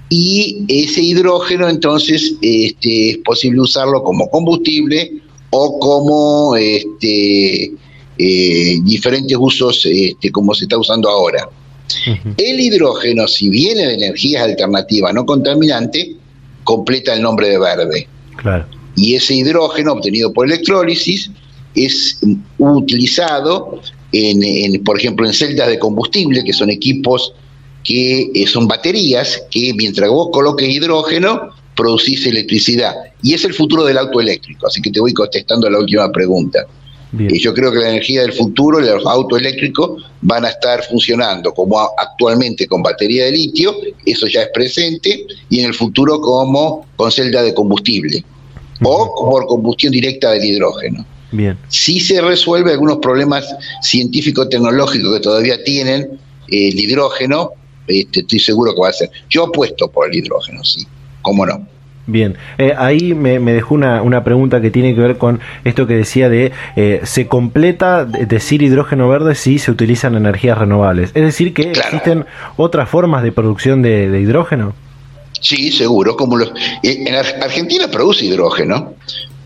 y ese hidrógeno entonces este, es posible usarlo como combustible o como este, eh, diferentes usos este, como se está usando ahora. El hidrógeno, si viene de energías alternativas no contaminantes, completa el nombre de verde. Y ese hidrógeno obtenido por electrólisis es utilizado, en, por ejemplo, en celdas de combustible, que son equipos que eh, son baterías, que mientras vos coloques hidrógeno, producís electricidad. Y es el futuro del auto eléctrico. Así que te voy contestando a la última pregunta. Y yo creo que la energía del futuro, los autos eléctricos, van a estar funcionando como actualmente con batería de litio, eso ya es presente, y en el futuro como con celda de combustible o por combustión directa del hidrógeno. Bien. Si se resuelve algunos problemas científico-tecnológicos que todavía tienen eh, el hidrógeno, este, estoy seguro que va a ser. Yo apuesto por el hidrógeno, sí, cómo no. Bien, eh, ahí me, dejó una, una, pregunta que tiene que ver con esto que decía de eh, se completa decir hidrógeno verde si se utilizan energías renovables. Es decir, que existen otras formas de producción de, hidrógeno. Sí, seguro. Como los, eh, en Argentina produce hidrógeno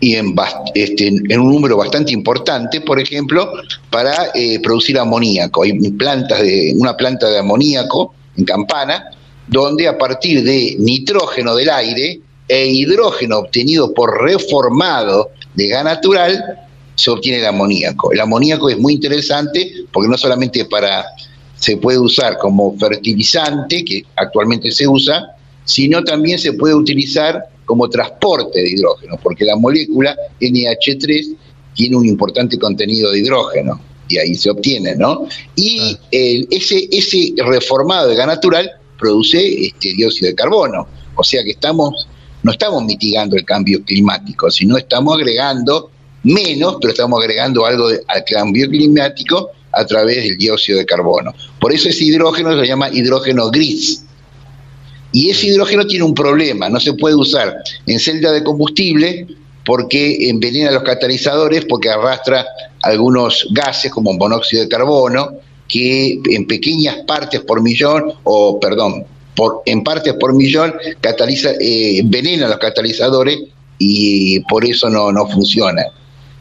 y en, este, en un número bastante importante, por ejemplo, para producir amoníaco. Hay plantas de, una planta de amoníaco en Campana, donde a partir de nitrógeno del aire, e hidrógeno obtenido por reformado de gas natural, se obtiene el amoníaco. El amoníaco es muy interesante porque no solamente para se puede usar como fertilizante, que actualmente se usa, sino también se puede utilizar como transporte de hidrógeno, porque la molécula NH3 tiene un importante contenido de hidrógeno y ahí se obtiene, ¿no? Y ese, ese reformado de gas natural produce este dióxido de carbono, o sea que estamos no estamos mitigando el cambio climático, sino estamos agregando menos, pero estamos agregando algo al cambio climático a través del dióxido de carbono. Por eso ese hidrógeno se llama hidrógeno gris. Y ese hidrógeno tiene un problema, no se puede usar en celda de combustible porque envenena los catalizadores, porque arrastra algunos gases como monóxido de carbono, que en pequeñas partes por millón, o perdón, por, en partes por millón, cataliza, eh, envenena los catalizadores y por eso no, no funciona.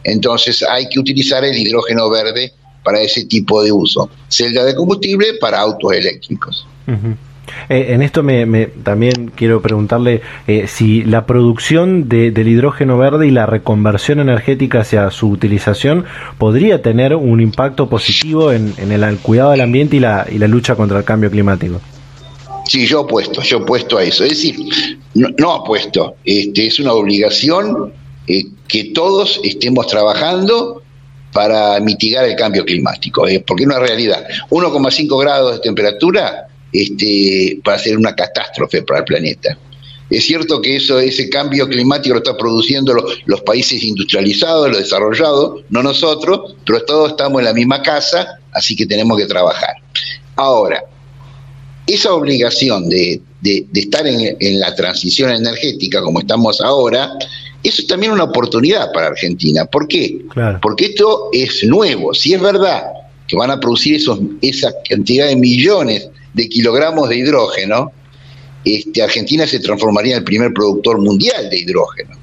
Entonces hay que utilizar el hidrógeno verde para ese tipo de uso. Celda de combustible para autos eléctricos. Eh, en esto me, también quiero preguntarle eh, si la producción del hidrógeno verde y la reconversión energética hacia su utilización podría tener un impacto positivo en, el, cuidado del ambiente y la, y la lucha contra el cambio climático. Sí, yo apuesto, yo apuesto a eso. Es decir, no, apuesto, este, es una obligación eh, que todos estemos trabajando para mitigar el cambio climático, porque es una realidad. 1,5 grados de temperatura este, va a ser una catástrofe para el planeta. Es cierto que eso, ese cambio climático lo están produciendo los, países industrializados, los desarrollados, no nosotros, pero todos estamos en la misma casa, así que tenemos que trabajar. Ahora, esa obligación de, estar en, la transición energética como estamos ahora, eso es también una oportunidad para Argentina. ¿Por qué? Porque esto es nuevo. Si es verdad que van a producir esos, esa cantidad de millones de kilogramos de hidrógeno, este, Argentina se transformaría en el primer productor mundial de hidrógeno.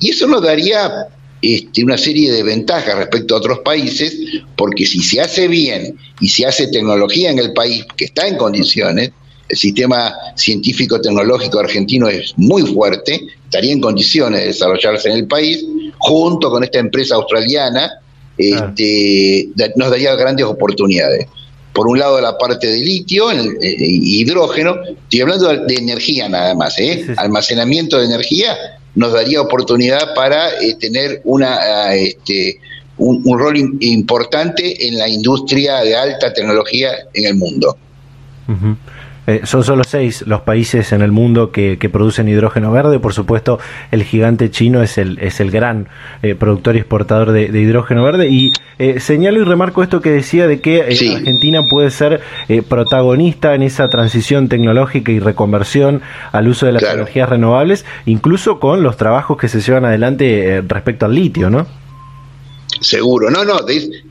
Y eso nos daría este, una serie de ventajas respecto a otros países, porque si se hace bien y se hace tecnología en el país que está en condiciones, el sistema científico-tecnológico argentino es muy fuerte, estaría en condiciones de desarrollarse en el país, junto con esta empresa australiana, este, nos daría grandes oportunidades. Por un lado la parte de litio, el, eh, hidrógeno, estoy hablando de energía nada más, ¿eh? almacenamiento de energía, nos daría oportunidad para eh, tener una, ah, este, un, rol importante en la industria de alta tecnología en el mundo. Eh, son solo seis los países en el mundo que, producen hidrógeno verde. Por supuesto, el gigante chino es el, es el gran eh, productor y exportador de, hidrógeno verde. Y eh, señalo y remarco esto que decía de que Argentina puede ser protagonista en esa transición tecnológica y reconversión al uso de las energías renovables, incluso con los trabajos que se llevan adelante respecto al litio, ¿no? Seguro, no, no,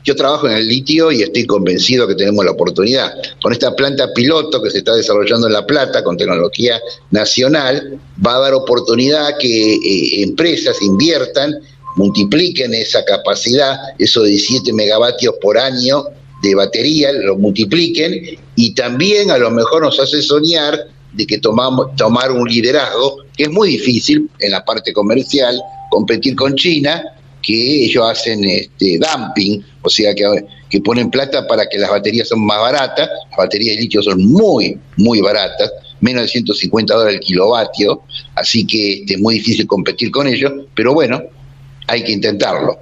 yo trabajo en el litio y estoy convencido que tenemos la oportunidad. Con esta planta piloto que se está desarrollando en La Plata con tecnología nacional, va a dar oportunidad que eh, empresas inviertan, multipliquen esa capacidad, esos 17 megavatios por año de batería, lo multipliquen y también a lo mejor nos hace soñar de que tomamos, tomar un liderazgo, que es muy difícil en la parte comercial, competir con China, que ellos hacen este, dumping, o sea, que, que ponen plata para que las baterías son más baratas, las baterías de litio son muy, muy baratas, menos de 150 dólares el kilovatio, así que este, es muy difícil competir con ellos, pero bueno, hay que intentarlo.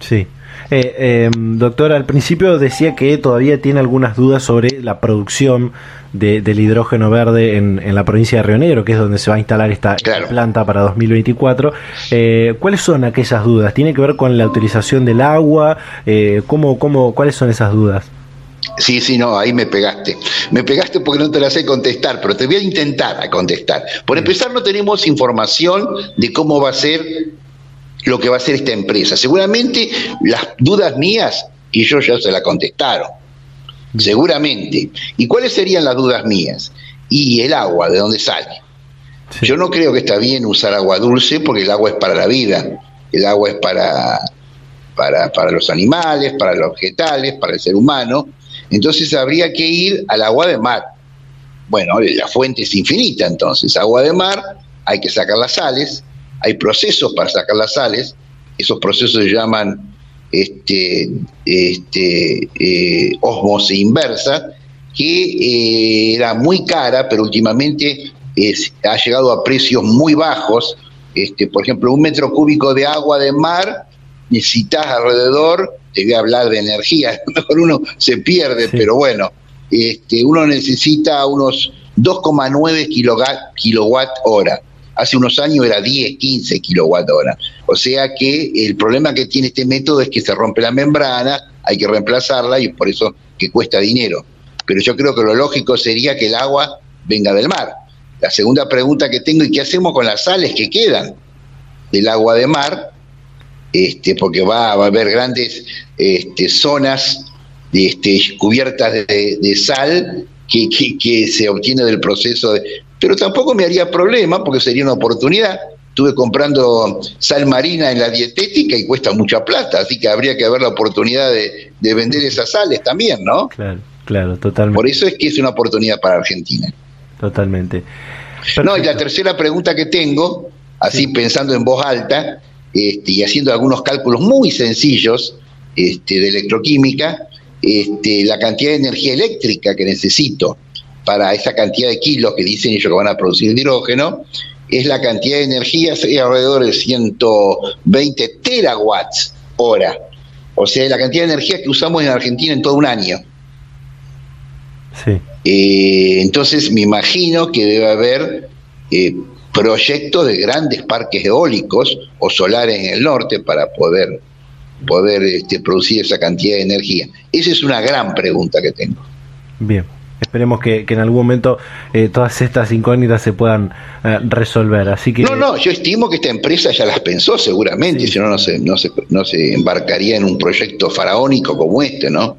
Sí. Eh, em, doctor, al principio decía que todavía tiene algunas dudas sobre la producción del hidrógeno verde en, la provincia de Río Negro, que es donde se va a instalar esta, planta para 2024. Eh, ¿Cuáles son aquellas dudas? ¿Tiene que ver con la utilización del agua? Eh, ¿cómo, cómo, ¿Cuáles son esas dudas? Sí, sí, no, ahí me pegaste. Me pegaste porque no te la sé contestar, pero te voy a intentar a contestar. Por empezar, no tenemos información de cómo va a ser lo que va a ser esta empresa. Seguramente las dudas mías, y yo ya se la contestaron seguramente. ¿Y cuáles serían las dudas mías? Y el agua, ¿de dónde sale? Yo no creo que está bien usar agua dulce porque el agua es para la vida, el agua es para, para, para los animales, para los vegetales, para el ser humano. Entonces habría que ir al agua de mar. Bueno, la fuente es infinita entonces, agua de mar, hay que sacar las sales, hay procesos para sacar las sales, esos procesos se llaman este, este, eh, inversa, que eh, era muy cara, pero últimamente ha llegado a precios muy bajos. Este, por ejemplo, un metro cúbico de agua de mar necesitas alrededor, te voy a hablar de energía, mejor uno se pierde, pero bueno, este, uno necesita unos 2,9 kilowatt hora hace unos años era 10, 15 kilowatt hora. O sea que el problema que tiene este método es que se rompe la membrana, hay que reemplazarla y por eso que cuesta dinero. Pero yo creo que lo lógico sería que el agua venga del mar. La segunda pregunta que tengo, ¿y qué hacemos con las sales que quedan? del agua de mar, este, porque va, a haber grandes este, zonas este, cubiertas de, sal que, se obtiene del proceso de... Pero tampoco me haría problema porque sería una oportunidad. Estuve comprando sal marina en la dietética y cuesta mucha plata, así que habría que ver la oportunidad de, de vender esas sales también, ¿no? Claro, claro, totalmente. Por eso es que es una oportunidad para Argentina. Totalmente. No, y la tercera pregunta que tengo, así pensando en voz alta este, y haciendo algunos cálculos muy sencillos este, de electroquímica, este, la cantidad de energía eléctrica que necesito para esa cantidad de kilos que dicen ellos que van a producir hidrógeno, es la cantidad de energía, sería alrededor de 120 terawatts hora. O sea, la cantidad de energía que usamos en Argentina en todo un año. Sí. Eh, entonces me imagino que debe haber eh, proyectos de grandes parques eólicos o solares en el norte para poder, poder este, producir esa cantidad de energía. Esa es una gran pregunta que tengo. Bien. Esperemos que, en algún momento eh, todas estas incógnitas se puedan resolver. Así que no, no, yo estimo que esta empresa ya las pensó seguramente, si no no se, no se no se embarcaría en un proyecto faraónico como este, ¿no?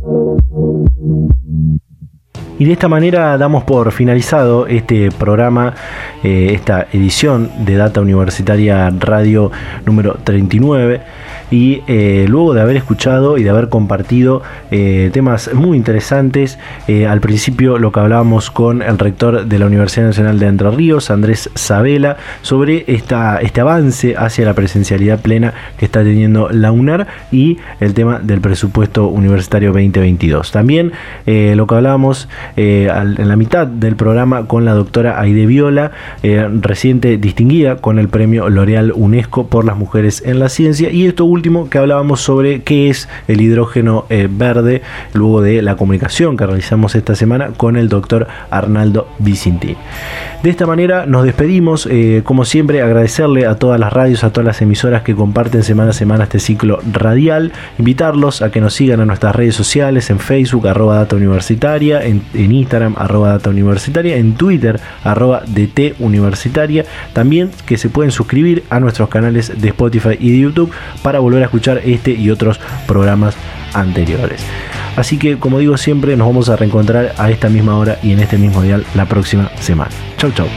Y de esta manera damos por finalizado este programa, eh, esta edición de Data Universitaria Radio número 39 y eh, luego de haber escuchado y de haber compartido eh, temas muy interesantes, al principio lo que hablábamos con el rector de la Universidad Nacional de Entre Ríos, Andrés Sabela, sobre esta, este avance hacia la presencialidad plena que está teniendo la UNAR y el tema del presupuesto universitario 2022. También lo que hablábamos en la mitad del programa con la doctora Aide Viola, reciente distinguida con el premio L'Oreal UNESCO por las mujeres en la ciencia y esto último que hablábamos sobre qué es el hidrógeno eh, verde, luego de la comunicación que realizamos esta semana con el doctor Arnaldo Vicinti. De esta manera nos despedimos, eh, como siempre agradecerle a todas las radios, a todas las emisoras que comparten semana a semana este ciclo radial, invitarlos a que nos sigan a nuestras redes sociales, en Facebook, arroba data universitaria, en, Instagram, arroba data universitaria, en Twitter, arroba DT universitaria, también que se pueden suscribir a nuestros canales de Spotify y de YouTube para volver volver a escuchar este y otros programas anteriores. Así que, como digo siempre, nos vamos a reencontrar a esta misma hora y en este mismo dial la próxima semana. Chau, chau.